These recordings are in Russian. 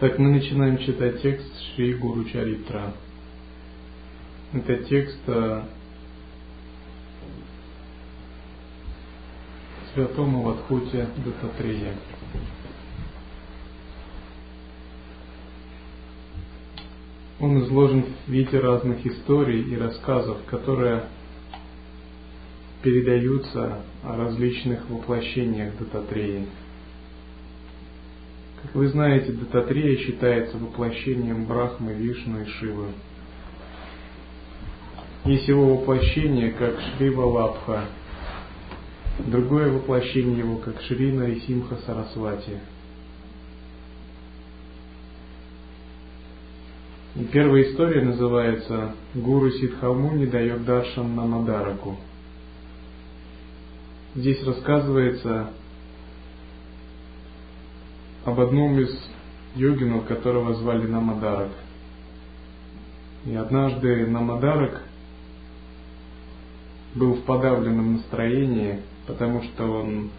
Так, мы начинаем читать текст Шри Гуру Чаритра. Это текст о святом Аватхуте Дататрея. Он изложен в виде разных историй и рассказов, которые передаются о различных воплощениях Дататреи. Как вы знаете, Дататрея считается воплощением Брахмы, Вишну и Шивы. Есть его воплощение как Шрива Лапха, другое воплощение его как Шрина и Симха Сарасвати. И первая история называется «Гуру Сидхамуни дает даршан на Мадараку». Здесь рассказывается об одном из йогинов, которого звали Намадарак. И однажды Намадарак был в подавленном настроении, потому что он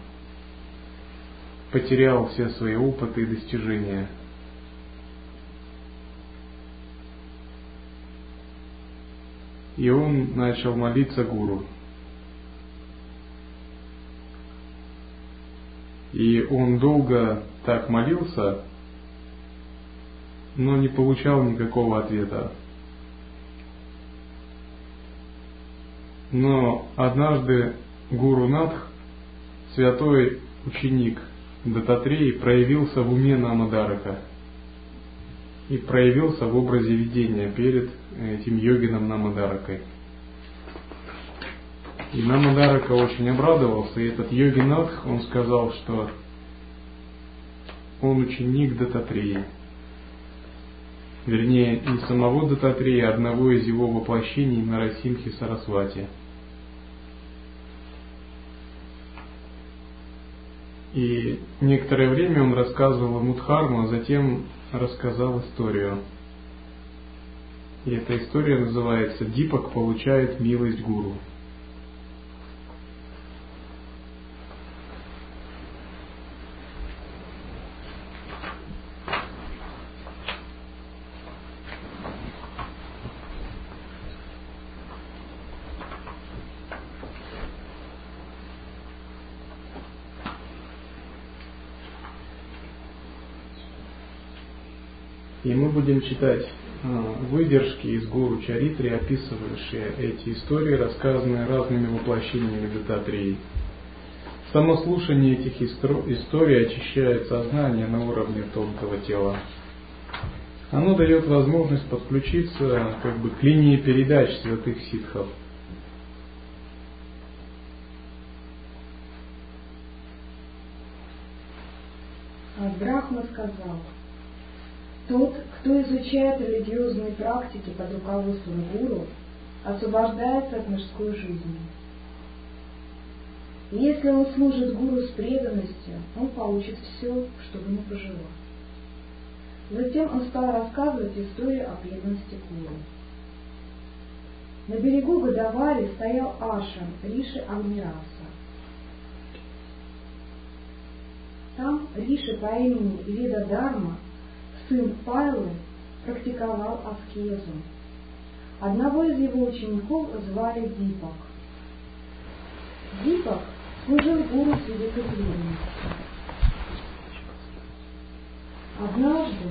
потерял все свои опыты и достижения. И он начал молиться гуру. И он долго так молился, но не получал никакого ответа. Но однажды Гуру Надх, святой ученик Дататреи, проявился в уме Намадарака и проявился в образе видения перед этим йогином Намадаракой. И Намадарака очень обрадовался, и этот йоги Надх, он сказал, что он ученик Дататреи. Вернее, не самого Дататрея, а одного из его воплощений на Расимхе Сарасвати. И некоторое время он рассказывал Мудхарму, а затем рассказал историю. И эта история называется «Дипак получает милость гуру». И мы будем читать а, выдержки из Гуру Чаритри, описывающие эти истории, рассказанные разными воплощениями Дататрии. Само слушание этих историй очищает сознание на уровне тонкого тела. Оно дает возможность подключиться как бы, к линии передач святых ситхов. А Брахма сказал, тот, кто изучает религиозные практики под руководством гуру, освобождается от мирской жизни. Если он служит гуру с преданностью, он получит все, что ни пожелал. Затем он стал рассказывать историю о преданности гуру. На берегу Гадавари стоял Ашам Риши Агнираса. Там Риши по имени Вида Дарма сын Пайлы, практиковал аскезу. Одного из его учеников звали Дипак. Дипак служил гуру великой преданностью. Однажды,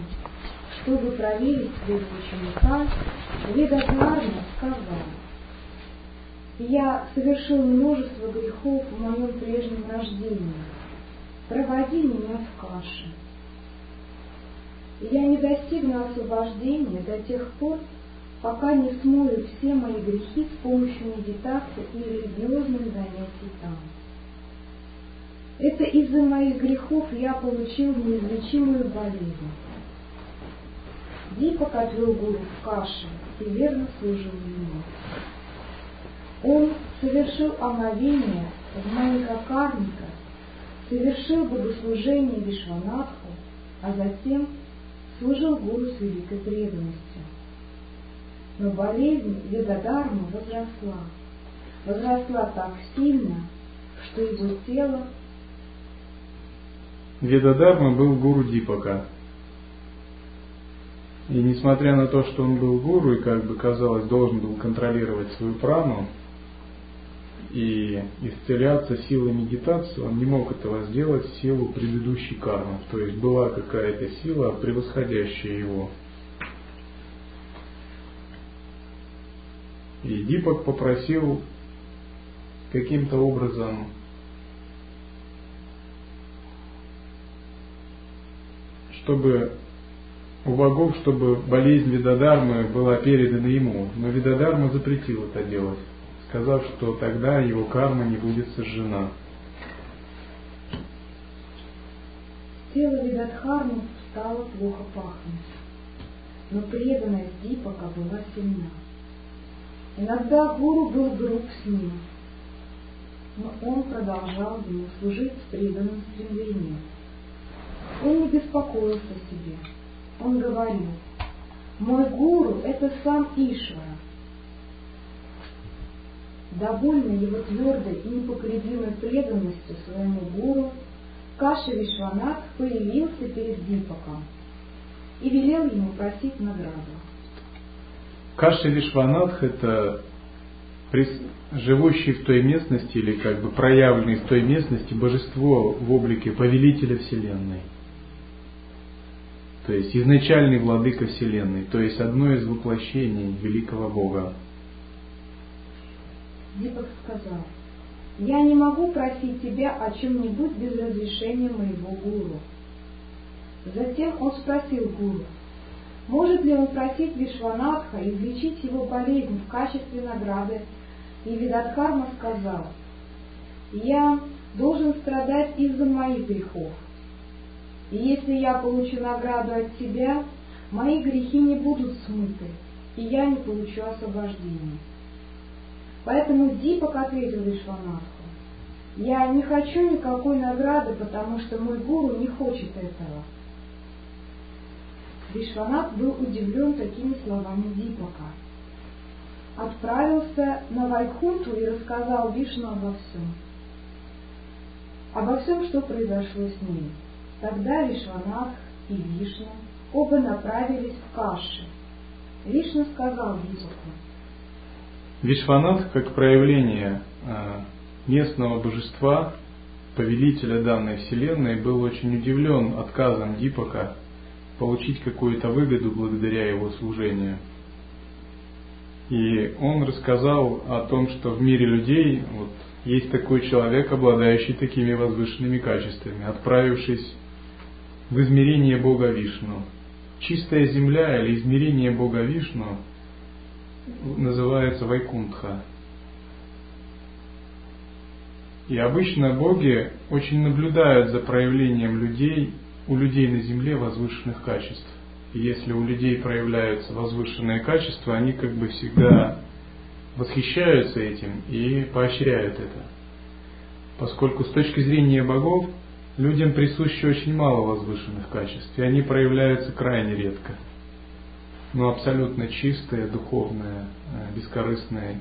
чтобы проверить своего ученика, Ведадхарма сказал, «Я совершил множество грехов в моем прежнем рождении. Проводи меня в каше» я не достигну освобождения до тех пор, пока не смою все мои грехи с помощью медитации и религиозных занятий там. Это из-за моих грехов я получил неизлечимую болезнь. Дипак отвел гуру в каше и верно служил ему. Он совершил омовение в Маникакарника, совершил богослужение Вишванатху, а затем служил гуру с великой преданностью. Но болезнь Ведадармы возросла. Возросла так сильно, что его тело... Ведадарма был гуру Дипака. И несмотря на то, что он был гуру и, как бы казалось, должен был контролировать свою прану и исцеляться силой медитации, он не мог этого сделать в силу предыдущей кармы. То есть была какая-то сила, превосходящая его. И Дипак попросил каким-то образом чтобы у богов, чтобы болезнь Видадармы была передана ему. Но Видадарма запретил это делать, сказав, что тогда его карма не будет сожжена. Тело Видадхармы стало плохо пахнуть, но преданность Дипака была сильна. Иногда гуру был груб с ним, но он продолжал ему служить с преданным стремлением. Он не беспокоился о себе. Он говорил, мой гуру – это сам Ишвара. Довольный его твердой и непоколебимой преданностью своему гуру, Каши Вишванат появился перед Дипаком и велел ему просить награду. Каши Вишванатх – это живущий в той местности или как бы проявленный в той местности божество в облике повелителя Вселенной – то есть изначальный владыка Вселенной, то есть одно из воплощений великого Бога. Дипак сказал, я не могу просить тебя о чем-нибудь без разрешения моего гуру. Затем он спросил гуру, может ли он просить Вишванатха излечить его болезнь в качестве награды, и Видадхарма сказал, я должен страдать из-за моих грехов. И если я получу награду от тебя, мои грехи не будут смыты, и я не получу освобождения. Поэтому Дипак ответил Вишванатху, я не хочу никакой награды, потому что мой гуру не хочет этого. Вишванат был удивлен такими словами Дипака. Отправился на Вайкунту и рассказал Вишну обо всем. Обо всем, что произошло с ним. Тогда Вишванат и Вишна оба направились в Каши. Вишна сказал Випаку. Вишванат, как проявление а, местного божества, повелителя данной вселенной, был очень удивлен отказом Дипака получить какую-то выгоду благодаря его служению. И он рассказал о том, что в мире людей вот, есть такой человек, обладающий такими возвышенными качествами, отправившись в измерение Бога Вишну. Чистая земля или измерение Бога Вишну называется Вайкунтха. И обычно боги очень наблюдают за проявлением людей, у людей на земле возвышенных качеств. И если у людей проявляются возвышенные качества, они как бы всегда восхищаются этим и поощряют это. Поскольку с точки зрения богов людям присуще очень мало возвышенных качеств, и они проявляются крайне редко. Но абсолютно чистое, духовное, э, бескорыстное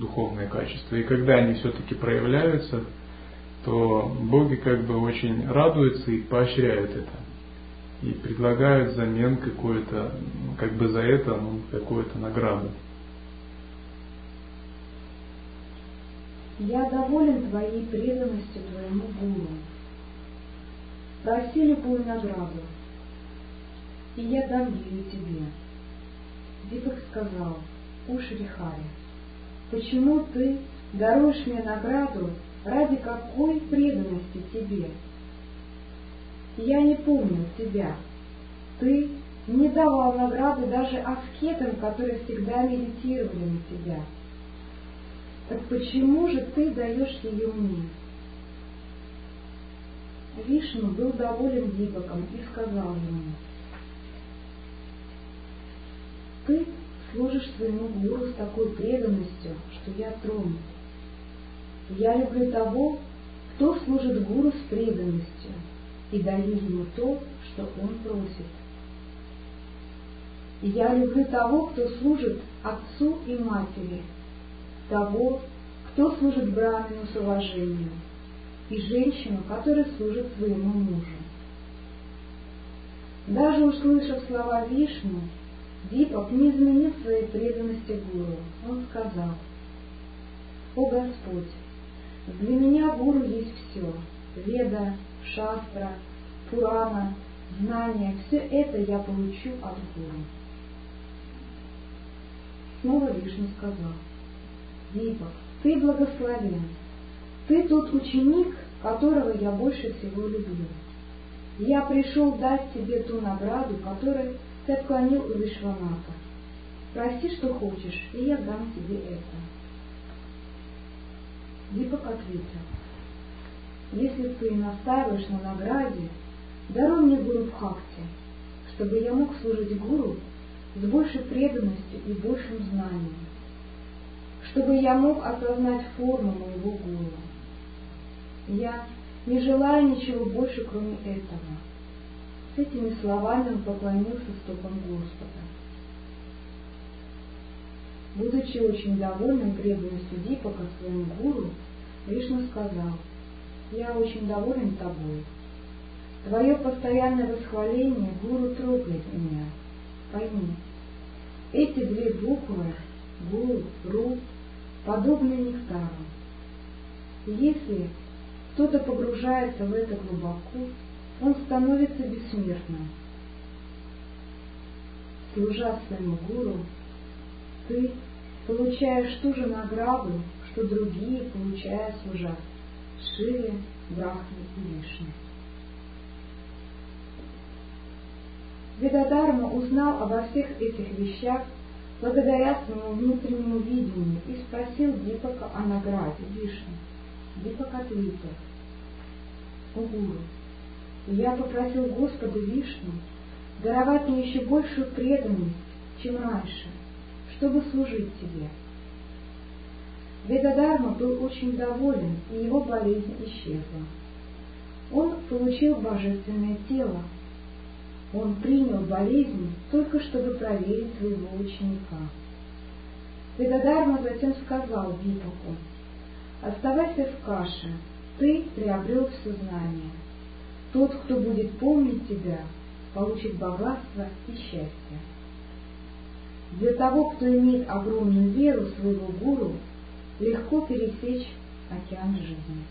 духовное качество. И когда они все-таки проявляются, то боги как бы очень радуются и поощряют это. И предлагают взамен какое-то, как бы за это, ну, какую-то награду. Я доволен твоей преданностью твоему гуру, Проси любую награду, и я дам ее тебе. Дипак сказал, у Шрихари, почему ты даруешь мне награду ради какой преданности тебе? Я не помню тебя. Ты не давал награды даже аскетам, которые всегда медитировали на тебя. Так почему же ты даешь ее мне? Вишну был доволен Дипаком и сказал ему, «Ты служишь своему гуру с такой преданностью, что я тронут. Я люблю того, кто служит гуру с преданностью и даю ему то, что он просит. Я люблю того, кто служит отцу и матери, того, кто служит брамину с уважением, и женщину, которая служит своему мужу. Даже услышав слова Вишну, Дипак не изменил своей преданности Гуру. Он сказал, «О Господь, для меня Гуру есть все – Веда, Шастра, Пурана, знания – все это я получу от Гуру». Снова Вишну сказал, «Дипак, ты благословен, ты тот ученик, которого я больше всего люблю. Я пришел дать тебе ту награду, которой ты отклонил у Вишваната. Проси, что хочешь, и я дам тебе это. Дипак ответил, если ты настаиваешь на награде, даруй мне Гуру Бхакти, чтобы я мог служить Гуру с большей преданностью и большим знанием, чтобы я мог осознать форму моего Гуру. Я не желаю ничего больше, кроме этого. С этими словами он поклонился стопам Господа. Будучи очень довольным преданностью Дипака своему гуру, Вишну сказал, «Я очень доволен тобой. Твое постоянное восхваление гуру трогает меня. Пойми, эти две буквы, гуру, ру, подобны нектару. Если кто-то погружается в это глубоко, он становится бессмертным. Служа своему гуру, ты получаешь ту же награду, что другие, получая служа Шиве, Брахме и Вишне. Ведадарма узнал обо всех этих вещах благодаря своему внутреннему видению и спросил Дипака о награде Вишны. Дипак ответил, «О Гуру, я попросил Господа Вишну даровать мне еще большую преданность, чем раньше, чтобы служить тебе. Ведадарма был очень доволен, и его болезнь исчезла. Он получил божественное тело. Он принял болезнь только чтобы проверить своего ученика. Ведадарма затем сказал Випаку, «Оставайся в каше, ты приобрел все знания. Тот, кто будет помнить тебя, получит богатство и счастье. Для того, кто имеет огромную веру в своего гуру, легко пересечь океан жизни.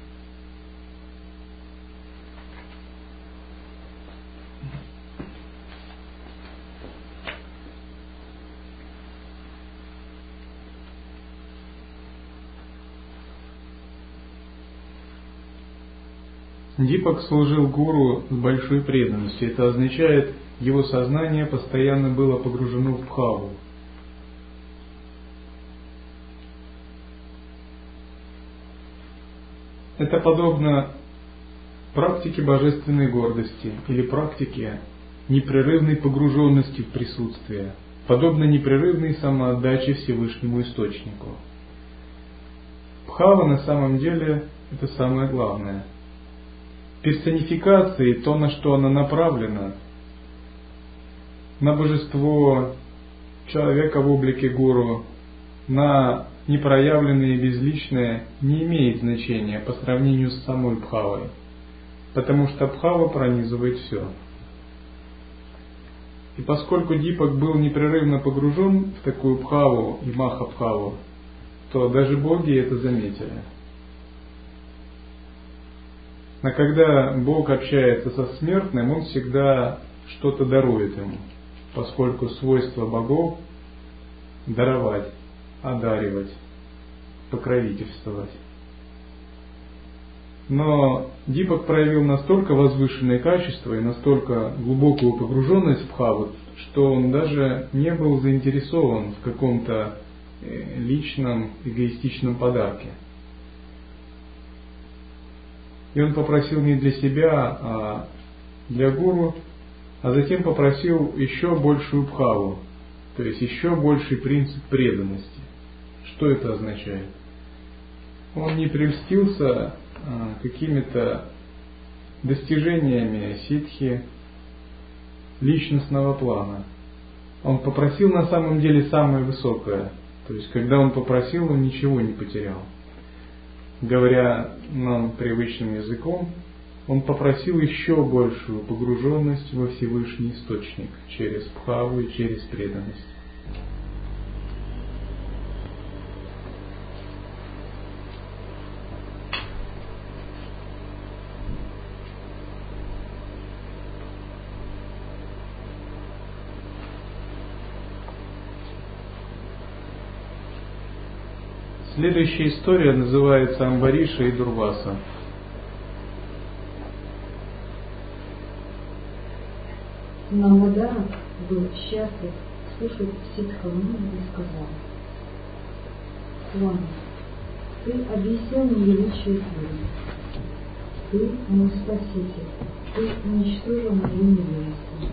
Дипак служил гуру с большой преданностью. Это означает, его сознание постоянно было погружено в бхаву. Это подобно практике божественной гордости или практике непрерывной погруженности в присутствие, подобно непрерывной самоотдаче Всевышнему Источнику. Бхава на самом деле это самое главное – персонификации, то, на что она направлена, на божество человека в облике гуру, на непроявленное и безличное, не имеет значения по сравнению с самой Бхавой, потому что Бхава пронизывает все. И поскольку Дипак был непрерывно погружен в такую Бхаву и Маха-Бхаву, то даже боги это заметили – но когда Бог общается со смертным, Он всегда что-то дарует ему, поскольку свойство богов – даровать, одаривать, покровительствовать. Но Дипак проявил настолько возвышенные качества и настолько глубокую погруженность в Бхаву, что он даже не был заинтересован в каком-то э, личном эгоистичном подарке – и он попросил не для себя, а для гуру, а затем попросил еще большую бхаву, то есть еще больший принцип преданности. Что это означает? Он не прельстился а, какими-то достижениями ситхи личностного плана. Он попросил на самом деле самое высокое. То есть, когда он попросил, он ничего не потерял говоря нам привычным языком, он попросил еще большую погруженность во Всевышний Источник через Бхаву и через преданность. Следующая история называется Амбариша и Дурваса. Намадаров был счастлив слушать Сидхаму и сказал, Свами, ты объяснил мне величие Гуру. Ты мой спаситель, ты уничтожил мою невежество.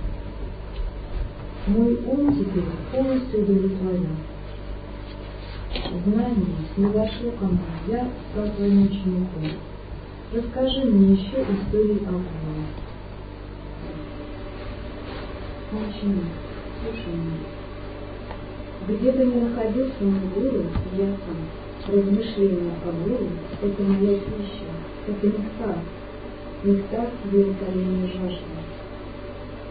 Мой ум теперь полностью удовлетворен знание снизошло ко мне, я стал твоим учеником. Расскажи мне еще истории о Бога. Ученик, слушай меня. Где бы ни находился мой гуру, я сам. Размышления о гуру – это моя пища, это нектар, нектар удовлетворения жажды.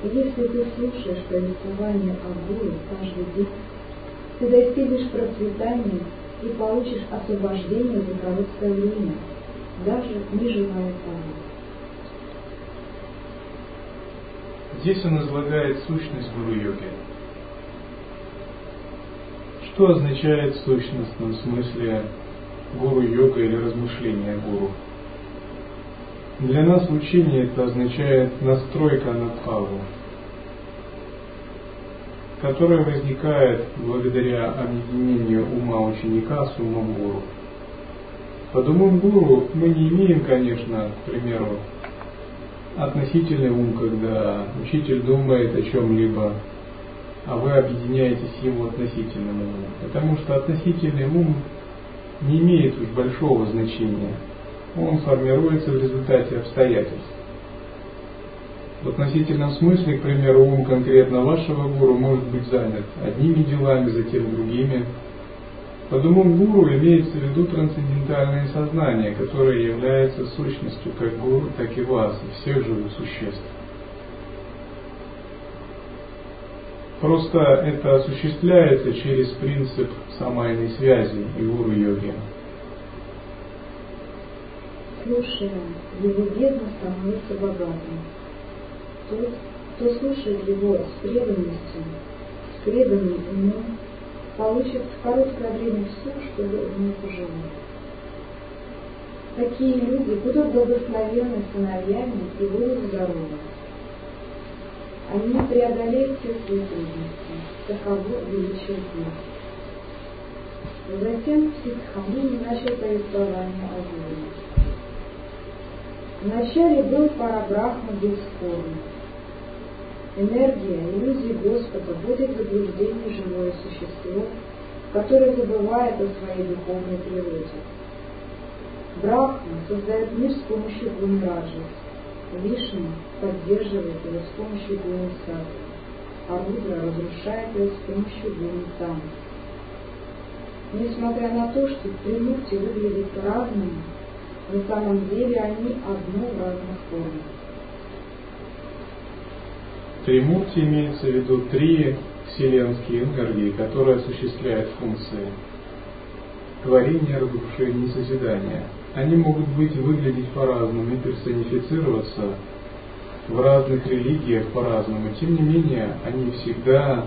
Если ты слушаешь повествование о гуру каждый день, ты достигнешь процветания и получишь освобождение за короткое время, даже не желая того. Здесь он излагает сущность гуру-йоги. Что означает в сущностном смысле гуру-йога или размышление гуру? Для нас учение это означает настройка на бхаву, которая возникает благодаря объединению ума ученика с умом гуру. Под умом гуру мы не имеем, конечно, к примеру, относительный ум, когда учитель думает о чем-либо, а вы объединяетесь с его относительным умом. Потому что относительный ум не имеет уж большого значения. Он формируется в результате обстоятельств. В относительном смысле, к примеру, ум конкретно вашего гуру может быть занят одними делами, затем другими. Под умом гуру имеется в виду трансцендентальное сознание, которое является сущностью как гуру, так и вас, и всех живых существ. Просто это осуществляется через принцип самайной связи и гуру-йоги. Слушая, его бездна становится богатым тот, кто слушает его с преданностью, с преданным умом, получит в короткое время все, что ему пожелает. Такие люди будут благословенны сыновьями и будут здоровы. Они преодолеют все свои трудности. Таково величие Затем Сидхамуни начал повествование о Гуру. Вначале был Парабрахма бесспорный, Энергия, иллюзии Господа будет заблуждение живое существо, которое забывает о своей духовной природе. Брахма создает мир с помощью гуны раджи. Вишну поддерживает его с помощью гуны а Рудра разрушает его с помощью гуны. Несмотря на то, что три мукти выглядят разными, на самом деле они одно в разных формах. Тримурти имеется в виду три вселенские энергии, которые осуществляют функции творения, разрушения и созидания. Они могут быть выглядеть по-разному и персонифицироваться в разных религиях по-разному. Тем не менее, они всегда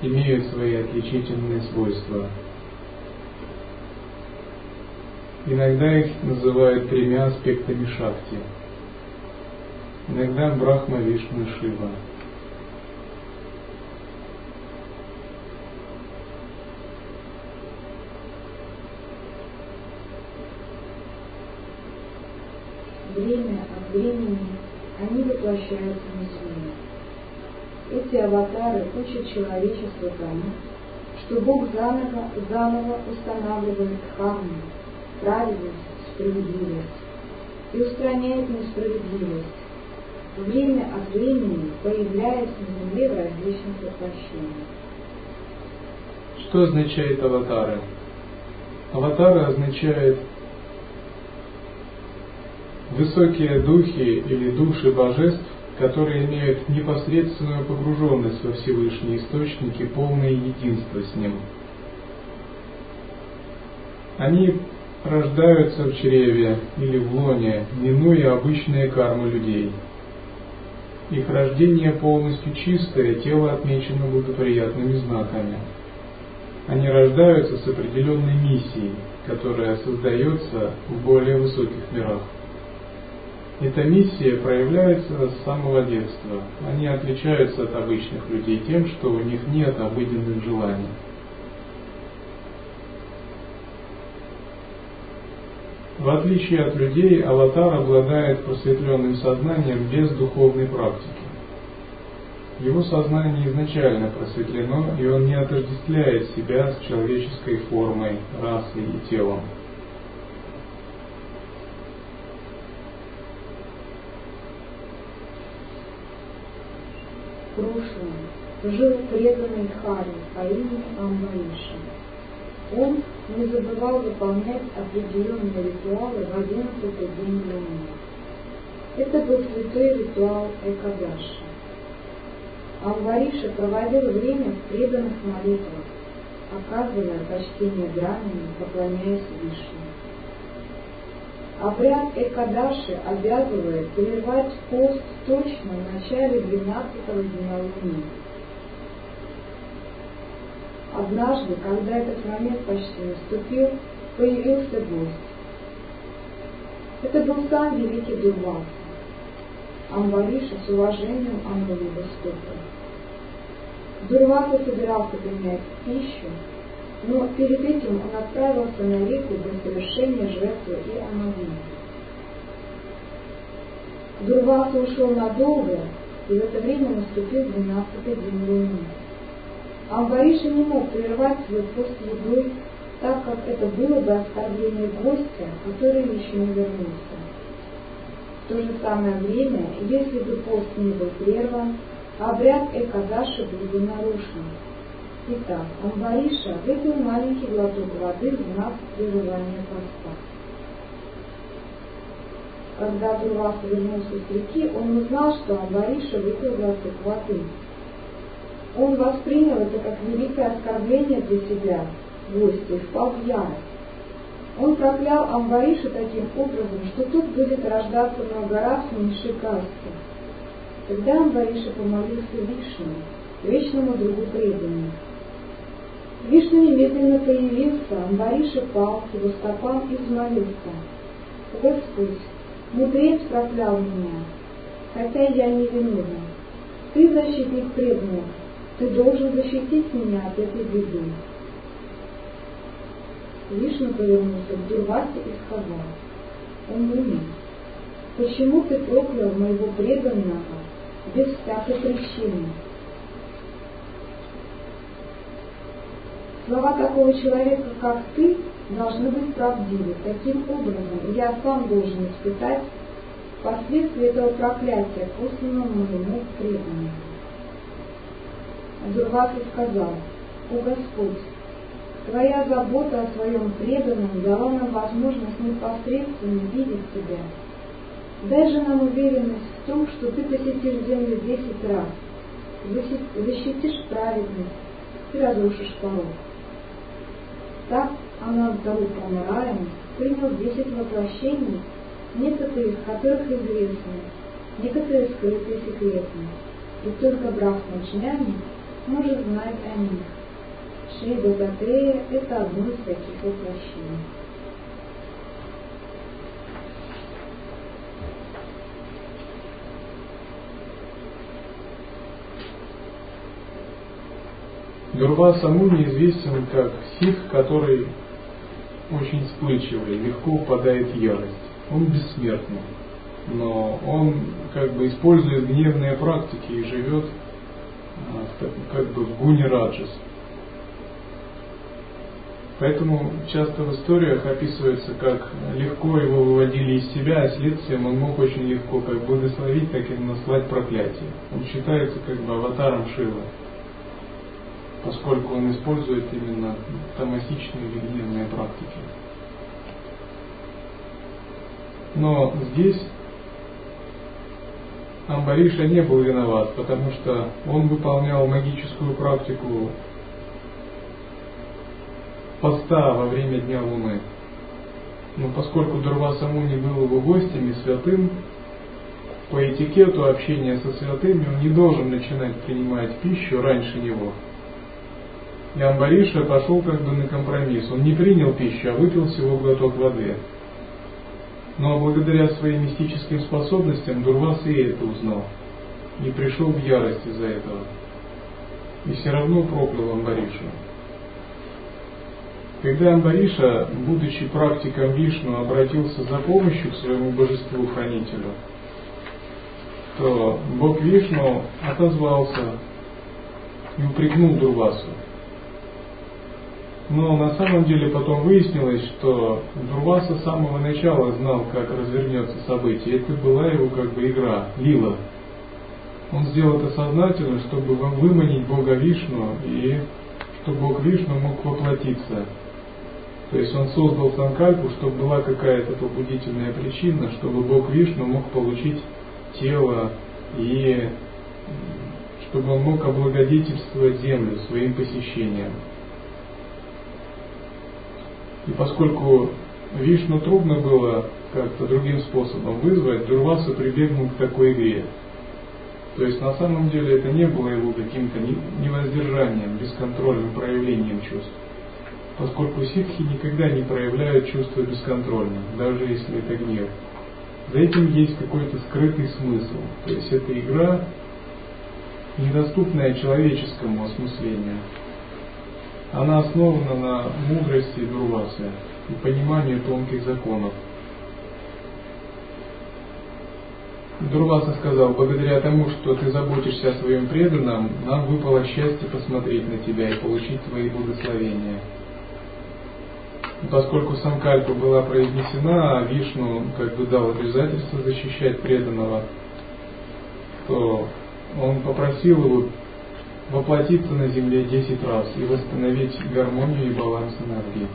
имеют свои отличительные свойства. Иногда их называют тремя аспектами шакти – иногда Брахма, Вишну, Шива. Время от времени они воплощаются на Земле. Эти аватары учат человечество тому, что Бог заново, заново устанавливает дхарму, праведность, справедливость и устраняет несправедливость, время от времени появляется на Земле в различных воплощениях. Что означает аватары? Аватары означают Высокие духи или души божеств, которые имеют непосредственную погруженность во Всевышний Источник и полное единство с Ним. Они рождаются в чреве или в лоне, минуя обычные кармы людей. Их рождение полностью чистое, тело отмечено благоприятными знаками. Они рождаются с определенной миссией, которая создается в более высоких мирах. Эта миссия проявляется с самого детства. Они отличаются от обычных людей тем, что у них нет обыденных желаний. В отличие от людей, аватар обладает просветленным сознанием без духовной практики. Его сознание изначально просветлено, и он не отождествляет себя с человеческой формой, расой и телом. Прошлом жил преданный Хари по имени Амбариша. Он не забывал выполнять определенные ритуалы в одиннадцатый день Луны. Это был святой ритуал Экадаши. Амвариша проводил время в преданных молитвах, оказывая почтение Брахмане, поклоняясь Вишне. Обряд Экадаши обязывает прервать пост точно в начале 12 дня Луны. Однажды, когда этот момент почти наступил, появился гость. Это был сам великий Дурваса. Амбариша с уважением омыл его стопы. Дурваса собирался принять пищу, но перед этим он отправился на реку для совершения жертвы и омовения. Дурваса ушел надолго, и в это время наступил двенадцатый день луны. Амбариша не мог прервать свой пост едой, так как это было бы оскорбление гостя, который еще не вернулся. В то же самое время, если бы пост не был прерван, обряд Экадаши был бы нарушен. Итак, Амбариша выпил маленький глоток воды в знак прерывания поста. Когда Дурвас вернулся с реки, он узнал, что Амбариша выпил глоток воды. Он воспринял это как великое оскорбление для себя, гостя, и впал в ярость. Он проклял Амбариша таким образом, что тут будет рождаться много раз меньшей касты. Тогда Амбариша помолился Вишну, вечному другу преданию. Вишну немедленно появился, Амбариша пал к его стопам и взмолился. Господь, мудрец проклял меня, хотя я не виновен. Ты защитник преданных, ты должен защитить меня от этой беды. Вишну повернулся к Дурвасе и сказал, «О Муни, почему ты проклял моего преданного без всякой причины?» Слова такого человека, как ты, должны быть правдивы. Таким образом, я сам должен испытать последствия этого проклятия, посланного моему преданному. Дурваса сказал, «О Господь, Твоя забота о своем преданном дала нам возможность непосредственно видеть Тебя. Дай же нам уверенность в том, что Ты посетишь землю десять раз, защитишь праведность и разрушишь порог. Так Анантару Прамараем принял десять воплощений, некоторые из которых известны, некоторые скрытые секретно, и только Брахмаджняни может знать о них. Шри Дататрея – это одно из таких воплощений. Дурваса Муни известен как сих, который очень вспыльчивый, легко упадает в ярость. Он бессмертный, но он как бы использует гневные практики и живет как бы в гуне раджас. Поэтому часто в историях описывается, как легко его выводили из себя, а следствием он мог очень легко как благословить, так и наслать проклятие. Он считается как бы аватаром Шивы, поскольку он использует именно тамасичные или гневные практики. Но здесь Амбариша не был виноват, потому что он выполнял магическую практику поста во время Дня Луны. Но поскольку Дурваса Муни был его гостем и святым, по этикету общения со святыми он не должен начинать принимать пищу раньше него. И Амбариша пошел как бы на компромисс. Он не принял пищу, а выпил всего глоток воды. Но благодаря своим мистическим способностям Дурвас и это узнал. И пришел в ярость из-за этого. И все равно проклял Амбаришу. Когда Амбариша, будучи практиком Вишну, обратился за помощью к своему божеству-хранителю, то Бог Вишну отозвался и упрекнул Дурвасу. Но на самом деле потом выяснилось, что Дурваса с самого начала знал, как развернется событие. Это была его как бы игра, лила. Он сделал это сознательно, чтобы выманить Бога Вишну и чтобы Бог Вишну мог воплотиться. То есть он создал Санкальпу, чтобы была какая-то побудительная причина, чтобы Бог Вишну мог получить тело и чтобы он мог облагодетельствовать землю своим посещением. И поскольку Вишну трудно было как-то другим способом вызвать, Дурваса прибегнул к такой игре. То есть на самом деле это не было его каким-то невоздержанием, бесконтрольным проявлением чувств. Поскольку ситхи никогда не проявляют чувства бесконтрольно, даже если это гнев. За этим есть какой-то скрытый смысл. То есть это игра, недоступная человеческому осмыслению она основана на мудрости Дурвасы и понимании тонких законов. Дурваса сказал, благодаря тому, что ты заботишься о своем преданном, нам выпало счастье посмотреть на тебя и получить твои благословения. И поскольку Санкальпа была произнесена, а Вишну как бы дал обязательство защищать преданного, то он попросил его воплотиться на Земле 10 раз и восстановить гармонию и баланс энергии.